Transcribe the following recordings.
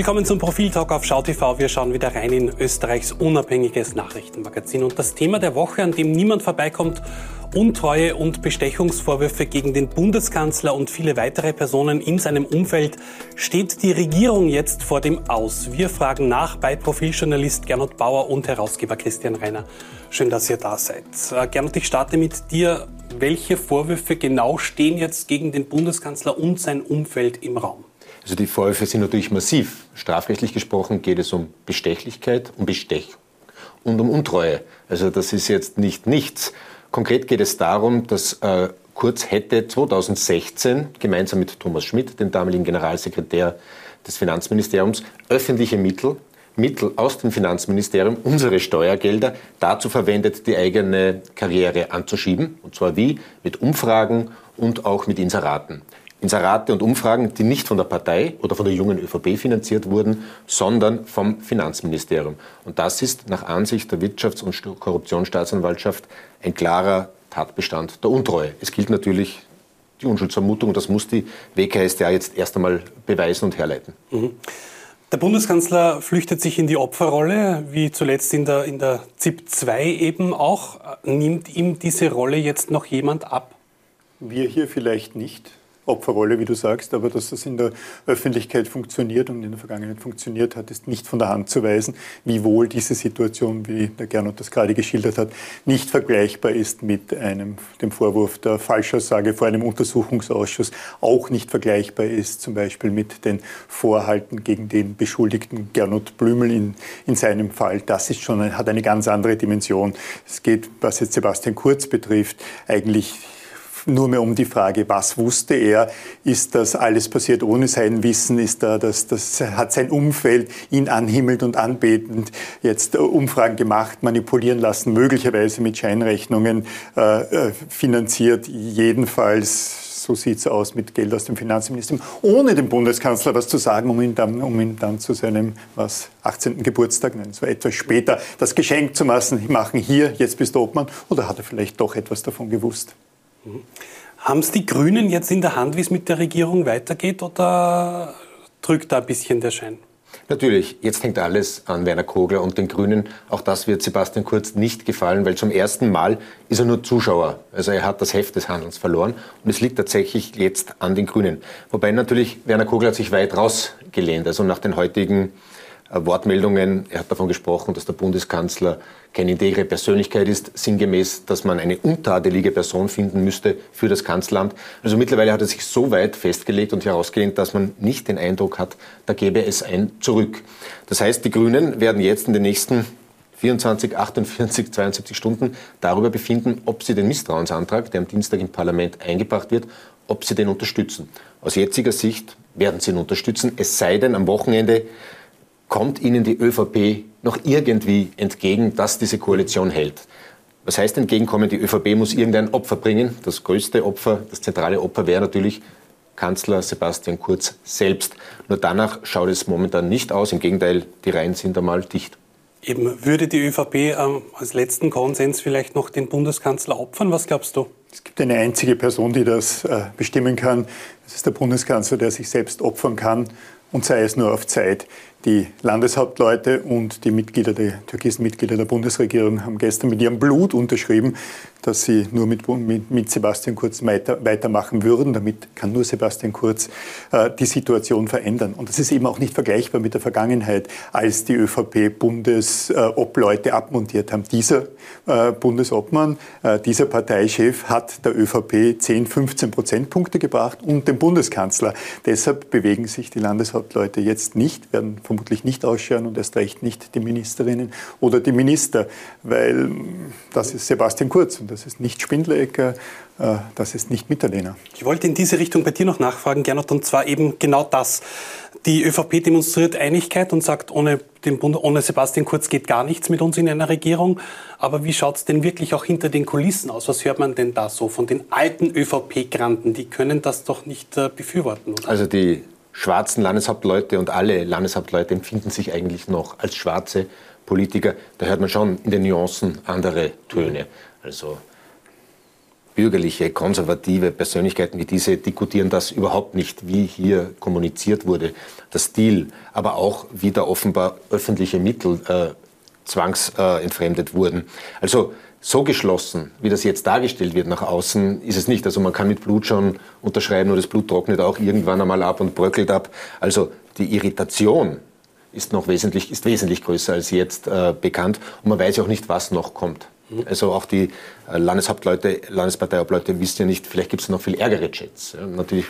Willkommen zum Profiltalk auf SchauTV. Wir schauen wieder rein in Österreichs unabhängiges Nachrichtenmagazin. Und das Thema der Woche, an dem niemand vorbeikommt, Untreue und Bestechungsvorwürfe gegen den Bundeskanzler und viele weitere Personen in seinem Umfeld. Steht die Regierung jetzt vor dem Aus? Wir fragen nach bei Profiljournalist Gernot Bauer und Herausgeber Christian Reiner. Schön, dass ihr da seid. Äh, Gernot, ich starte mit dir. Welche Vorwürfe genau stehen jetzt gegen den Bundeskanzler und sein Umfeld im Raum? Also die Vorwürfe sind natürlich massiv. Strafrechtlich gesprochen geht es um Bestechlichkeit, um Bestechung und um Untreue. Also das ist jetzt nicht nichts. Konkret geht es darum, dass äh, Kurz hätte 2016 gemeinsam mit Thomas Schmidt, dem damaligen Generalsekretär des Finanzministeriums, öffentliche Mittel, Mittel aus dem Finanzministerium, unsere Steuergelder, dazu verwendet, die eigene Karriere anzuschieben. Und zwar wie? Mit Umfragen und auch mit Inseraten. Inserate und Umfragen, die nicht von der Partei oder von der jungen ÖVP finanziert wurden, sondern vom Finanzministerium. Und das ist nach Ansicht der Wirtschafts- und Korruptionsstaatsanwaltschaft ein klarer Tatbestand der Untreue. Es gilt natürlich die Unschuldsvermutung und das muss die WKStA jetzt erst einmal beweisen und herleiten. Mhm. Der Bundeskanzler flüchtet sich in die Opferrolle, wie zuletzt in der, in der ZIP 2 eben auch. Nimmt ihm diese Rolle jetzt noch jemand ab? Wir hier vielleicht nicht. Opferrolle, wie du sagst, aber dass das in der Öffentlichkeit funktioniert und in der Vergangenheit funktioniert hat, ist nicht von der Hand zu weisen, wiewohl diese Situation, wie der Gernot das gerade geschildert hat, nicht vergleichbar ist mit einem, dem Vorwurf der Falschaussage vor einem Untersuchungsausschuss, auch nicht vergleichbar ist zum Beispiel mit den Vorhalten gegen den Beschuldigten Gernot Blümel in, in seinem Fall. Das ist schon, hat eine ganz andere Dimension. Es geht, was jetzt Sebastian Kurz betrifft, eigentlich nur mehr um die Frage, was wusste er? Ist das alles passiert ohne sein Wissen? Ist da das, das hat sein Umfeld ihn anhimmelt und anbetend jetzt Umfragen gemacht, manipulieren lassen, möglicherweise mit Scheinrechnungen äh, äh finanziert, jedenfalls so sieht es aus mit Geld aus dem Finanzministerium, ohne dem Bundeskanzler was zu sagen, um ihn dann, um ihn dann zu seinem was, 18. Geburtstag, nein, so etwas später, das Geschenk zu machen, machen hier, jetzt bist du Obmann, oder hat er vielleicht doch etwas davon gewusst? Mhm. Haben es die Grünen jetzt in der Hand, wie es mit der Regierung weitergeht, oder drückt da ein bisschen der Schein? Natürlich, jetzt hängt alles an Werner Kogler und den Grünen. Auch das wird Sebastian Kurz nicht gefallen, weil zum ersten Mal ist er nur Zuschauer. Also er hat das Heft des Handelns verloren und es liegt tatsächlich jetzt an den Grünen. Wobei natürlich Werner Kogler hat sich weit rausgelehnt. Also nach den heutigen Wortmeldungen. Er hat davon gesprochen, dass der Bundeskanzler keine integre Persönlichkeit ist, sinngemäß, dass man eine untadelige Person finden müsste für das Kanzleramt. Also mittlerweile hat er sich so weit festgelegt und herausgelehnt, dass man nicht den Eindruck hat, da gäbe es ein Zurück. Das heißt, die Grünen werden jetzt in den nächsten 24, 48, 72 Stunden darüber befinden, ob sie den Misstrauensantrag, der am Dienstag im Parlament eingebracht wird, ob sie den unterstützen. Aus jetziger Sicht werden sie ihn unterstützen, es sei denn, am Wochenende kommt Ihnen die ÖVP noch irgendwie entgegen, dass diese Koalition hält? Was heißt entgegenkommen? Die ÖVP muss irgendein Opfer bringen. Das größte Opfer, das zentrale Opfer wäre natürlich Kanzler Sebastian Kurz selbst. Nur danach schaut es momentan nicht aus. Im Gegenteil, die Reihen sind einmal dicht. Eben, würde die ÖVP ähm, als letzten Konsens vielleicht noch den Bundeskanzler opfern? Was glaubst du? Es gibt eine einzige Person, die das äh, bestimmen kann. Das ist der Bundeskanzler, der sich selbst opfern kann und sei es nur auf Zeit. Die Landeshauptleute und die Mitglieder der türkischen Mitglieder der Bundesregierung haben gestern mit ihrem Blut unterschrieben, dass sie nur mit, mit, mit Sebastian Kurz weiter, weitermachen würden. Damit kann nur Sebastian Kurz äh, die Situation verändern. Und das ist eben auch nicht vergleichbar mit der Vergangenheit, als die ÖVP Bundesobleute abmontiert haben. Dieser äh, Bundesobmann, äh, dieser Parteichef hat der ÖVP 10, 15 Prozentpunkte gebracht und den Bundeskanzler. Deshalb bewegen sich die Landeshauptleute jetzt nicht, werden vermutlich nicht ausschauen und erst recht nicht die Ministerinnen oder die Minister, weil das ist Sebastian Kurz und das ist nicht Spindlerecker, äh, das ist nicht Mitterlehner. Ich wollte in diese Richtung bei dir noch nachfragen, Gernot, und zwar eben genau das. Die ÖVP demonstriert Einigkeit und sagt, ohne, den Bund, ohne Sebastian Kurz geht gar nichts mit uns in einer Regierung. Aber wie schaut es denn wirklich auch hinter den Kulissen aus? Was hört man denn da so von den alten ÖVP-Granten? Die können das doch nicht äh, befürworten. Oder? Also die schwarzen Landeshauptleute und alle Landeshauptleute empfinden sich eigentlich noch als schwarze Politiker. Da hört man schon in den Nuancen andere Töne. Also bürgerliche, konservative Persönlichkeiten wie diese diskutieren das überhaupt nicht, wie hier kommuniziert wurde, der Stil, aber auch wie da offenbar öffentliche Mittel äh, zwangsentfremdet äh, wurden. Also so geschlossen, wie das jetzt dargestellt wird nach außen, ist es nicht. Also man kann mit Blut schon unterschreiben, nur das Blut trocknet auch irgendwann einmal ab und bröckelt ab. Also die Irritation ist noch wesentlich, ist wesentlich größer als jetzt äh, bekannt und man weiß ja auch nicht, was noch kommt. Mhm. Also auch die äh, Landeshauptleute, Landesparteiobleute wissen ja nicht, vielleicht gibt es noch viel ärgere Chats. Ja, natürlich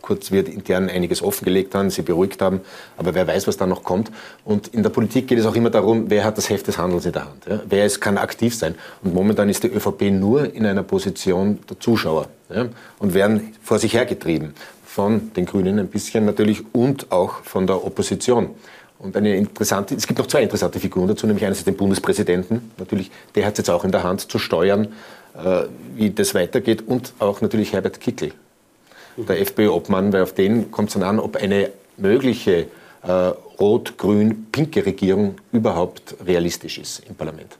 Kurz wird intern einiges offengelegt haben, sie beruhigt haben, aber wer weiß, was da noch kommt. Und in der Politik geht es auch immer darum, wer hat das Heft des Handels in der Hand. Ja? Wer ist, kann aktiv sein. Und momentan ist die ÖVP nur in einer Position der Zuschauer ja? und werden vor sich hergetrieben. Von den Grünen ein bisschen natürlich und auch von der Opposition. Und eine interessante, es gibt noch zwei interessante Figuren dazu, nämlich einerseits den Bundespräsidenten, natürlich, der hat es jetzt auch in der Hand zu steuern, äh, wie das weitergeht, und auch natürlich Herbert Kickl, der FPÖ-Obmann, weil auf den kommt es dann an, ob eine mögliche äh, rot-grün-pinke Regierung überhaupt realistisch ist im Parlament.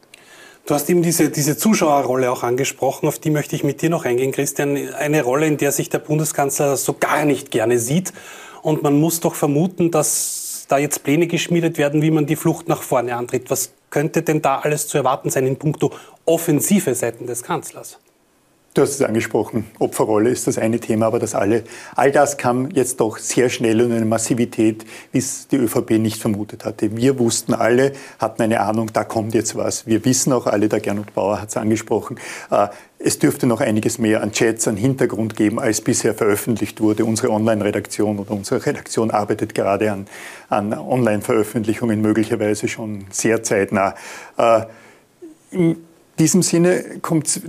Du hast eben diese, diese Zuschauerrolle auch angesprochen, auf die möchte ich mit dir noch eingehen, Christian. Eine Rolle, in der sich der Bundeskanzler so gar nicht gerne sieht. Und man muss doch vermuten, dass da jetzt Pläne geschmiedet werden, wie man die Flucht nach vorne antritt. Was könnte denn da alles zu erwarten sein in puncto Offensive seiten des Kanzlers? Du hast es angesprochen, Opferrolle ist das eine Thema, aber das alle, all das kam jetzt doch sehr schnell und eine Massivität, wie es die ÖVP nicht vermutet hatte. Wir wussten alle, hatten eine Ahnung, da kommt jetzt was. Wir wissen auch alle, der Gernot Bauer hat es angesprochen, äh, es dürfte noch einiges mehr an Chats, an Hintergrund geben, als bisher veröffentlicht wurde. Unsere Online-Redaktion oder unsere Redaktion arbeitet gerade an, an Online-Veröffentlichungen, möglicherweise schon sehr zeitnah. Äh, diesem Sinne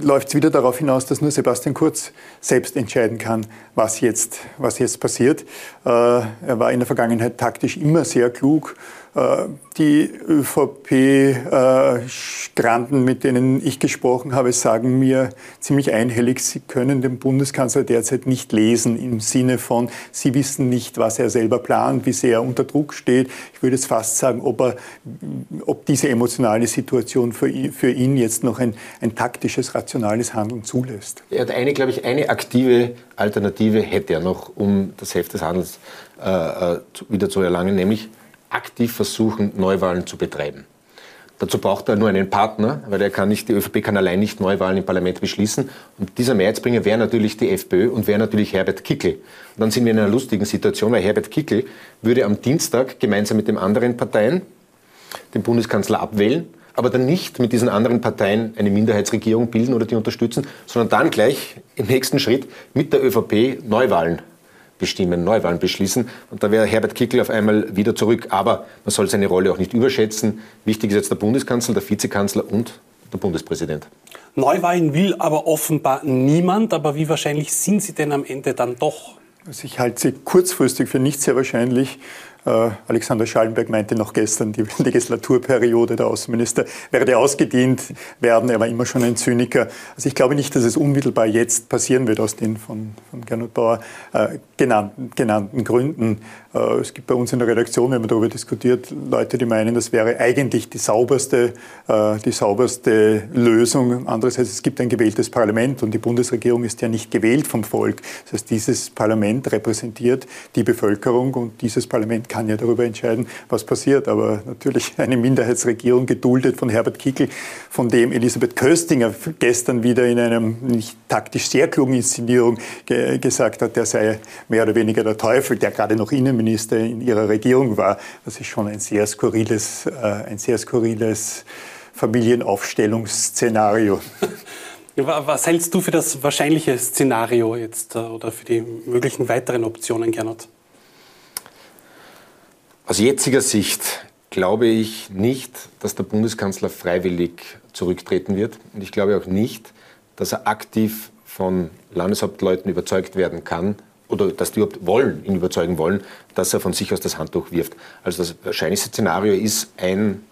läuft es wieder darauf hinaus, dass nur Sebastian Kurz selbst entscheiden kann, was jetzt, was jetzt passiert. Äh, er war in der Vergangenheit taktisch immer sehr klug die ÖVP-Granden, mit denen ich gesprochen habe, sagen mir ziemlich einhellig, sie können den Bundeskanzler derzeit nicht lesen im Sinne von, sie wissen nicht, was er selber plant, wie sehr er unter Druck steht. Ich würde jetzt fast sagen, ob, er, ob diese emotionale Situation für ihn, für ihn jetzt noch ein, ein taktisches, rationales Handeln zulässt. Er hat eine, glaube ich, eine aktive Alternative hätte er noch, um das Heft des Handels äh, äh wieder zu erlangen, nämlich aktiv versuchen, Neuwahlen zu betreiben. Dazu braucht er nur einen Partner, weil er kann nicht, die ÖVP kann allein nicht Neuwahlen im Parlament beschließen. Und dieser Mehrheitsbringer wäre natürlich die FPÖ und wäre natürlich Herbert Kickl. Und dann sind wir in einer lustigen Situation, weil Herbert Kickl würde am Dienstag gemeinsam mit den anderen Parteien den Bundeskanzler abwählen, aber dann nicht mit diesen anderen Parteien eine Minderheitsregierung bilden oder die unterstützen, sondern dann gleich im nächsten Schritt mit der ÖVP Neuwahlen bestimmen, Neuwahlen beschließen. Und da wäre Herbert Kickl auf einmal wieder zurück. Aber man soll seine Rolle auch nicht überschätzen. Wichtig ist jetzt der Bundeskanzler, der Vizekanzler und der Bundespräsident. Neuwahlen will aber offenbar niemand. Aber wie wahrscheinlich sind sie denn am Ende dann doch? Also ich halte sie kurzfristig für nicht sehr wahrscheinlich. Äh, Alexander Schallenberg meinte noch gestern, die Legislaturperiode der Außenminister werde ausgedient werden. Er war immer schon ein Zyniker. Also ich glaube nicht, dass es unmittelbar jetzt passieren wird aus den von, von Gernot Bauer äh, genannten, genannten Gründen. Äh, es gibt bei uns in der Redaktion, wenn man darüber diskutiert, Leute, die meinen, das wäre eigentlich die sauberste, äh, die sauberste Lösung. Andererseits, es gibt ein gewähltes Parlament und die Bundesregierung ist ja nicht gewählt vom Volk. Das heißt, dieses Parlament repräsentiert die Bevölkerung und dieses Parlament kann ja darüber entscheiden, was passiert. Aber natürlich eine Minderheitsregierung geduldet von Herbert Kickl, von dem Elisabeth Köstinger gestern wieder in einem nicht taktisch sehr klugen Inszenierung ge gesagt hat, der sei mehr oder weniger der Teufel, der gerade noch Innenminister in ihrer Regierung war. Das ist schon ein sehr skurriles, äh, ein sehr skurriles Familienaufstellungsszenario. Was hältst du für das wahrscheinliche Szenario jetzt äh, oder für die möglichen weiteren Optionen, Gernot? Aus jetziger Sicht glaube ich nicht, dass der Bundeskanzler freiwillig zurücktreten wird. Und ich glaube auch nicht, dass er aktiv von Landeshauptleuten überzeugt werden kann oder dass die überhaupt wollen, ihn überzeugen wollen, dass er von sich aus das Handtuch wirft. Also das wahrscheinlichste Szenario ist ein,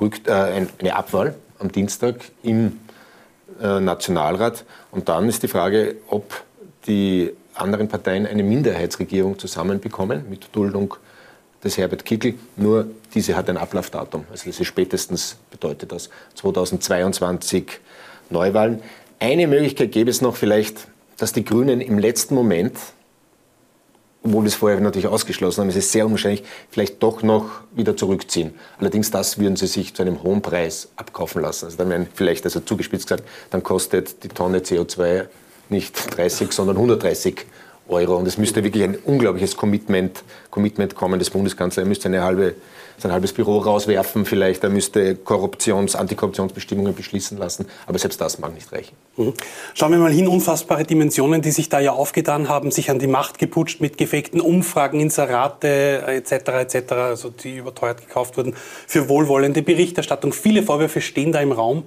äh, eine Abwahl am Dienstag im äh, Nationalrat. Und dann ist die Frage, ob die anderen Parteien eine Minderheitsregierung zusammenbekommen mit Duldung des Herbert Kickl, nur diese hat ein Ablaufdatum. Also das ist spätestens, bedeutet das, 2022 Neuwahlen. Eine Möglichkeit gäbe es noch vielleicht, dass die Grünen im letzten Moment, obwohl wir es vorher natürlich ausgeschlossen haben, es ist sehr unwahrscheinlich, vielleicht doch noch wieder zurückziehen. Allerdings das würden sie sich zu einem hohen Preis abkaufen lassen. Also dann wären vielleicht, also zugespitzt gesagt, dann kostet die Tonne CO2 nicht 30, sondern 130 Euro. Und es müsste wirklich ein unglaubliches Commitment, Commitment kommen des Bundeskanzlers. Er müsste eine halbe, sein halbes Büro rauswerfen vielleicht. Er müsste Korruptions-, Antikorruptionsbestimmungen beschließen lassen. Aber selbst das mag nicht reichen. Mhm. Schauen wir mal hin. Unfassbare Dimensionen, die sich da ja aufgetan haben, sich an die Macht geputscht mit gefakten Umfragen, Inserate etc. etc., also die überteuert gekauft wurden, für wohlwollende Berichterstattung. Viele Vorwürfe stehen da im Raum.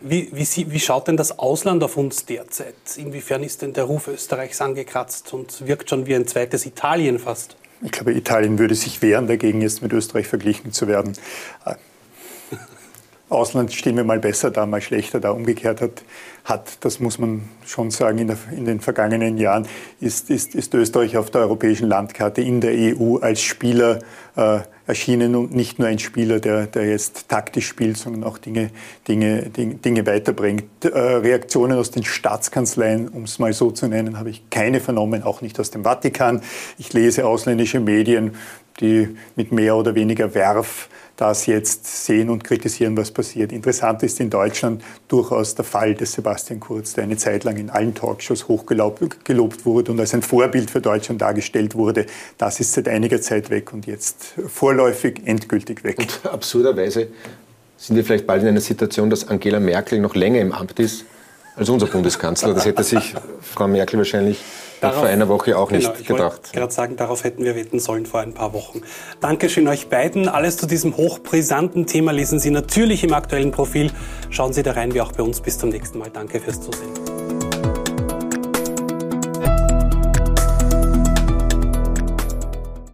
Wie, wie, wie, schaut denn das Ausland auf uns derzeit? Inwiefern ist denn der Ruf Österreichs angekratzt und wirkt schon wie ein zweites Italien fast? Ich glaube, Italien würde sich wehren dagegen, jetzt mit Österreich verglichen zu werden. Ausland stehen wir mal besser da, mal schlechter da. Umgekehrt hat, hat das muss man schon sagen, in, der, in den vergangenen Jahren ist, ist, ist, Österreich auf der europäischen Landkarte in der EU als Spieler äh, erschienen und nicht nur ein Spieler, der, der jetzt taktisch spielt, sondern auch Dinge, Dinge, Dinge, Dinge weiterbringt. Äh, Reaktionen aus den Staatskanzleien, um es mal so zu nennen, habe ich keine vernommen, auch nicht aus dem Vatikan. Ich lese ausländische Medien, die mit mehr oder weniger Werf das jetzt sehen und kritisieren, was passiert. Interessant ist in Deutschland durchaus der Fall des Sebastian Kurz, der eine Zeit lang in allen Talkshows hochgelobt wurde und als ein Vorbild für Deutschland dargestellt wurde. Das ist seit einiger Zeit weg und jetzt vorläufig endgültig weg. Und absurderweise sind wir vielleicht bald in einer Situation, dass Angela Merkel noch länger im Amt ist als unser Bundeskanzler. Das hätte sich Frau Merkel wahrscheinlich darauf, vor einer Woche auch nicht genau, ich gedacht. Ich gerade sagen, darauf hätten wir wetten sollen vor ein paar Wochen. Dankeschön euch beiden. Alles zu diesem hochbrisanten Thema lesen Sie natürlich im aktuellen Profil. Schauen Sie da rein, wie auch bei uns. Bis zum nächsten Mal. Danke fürs Zusehen.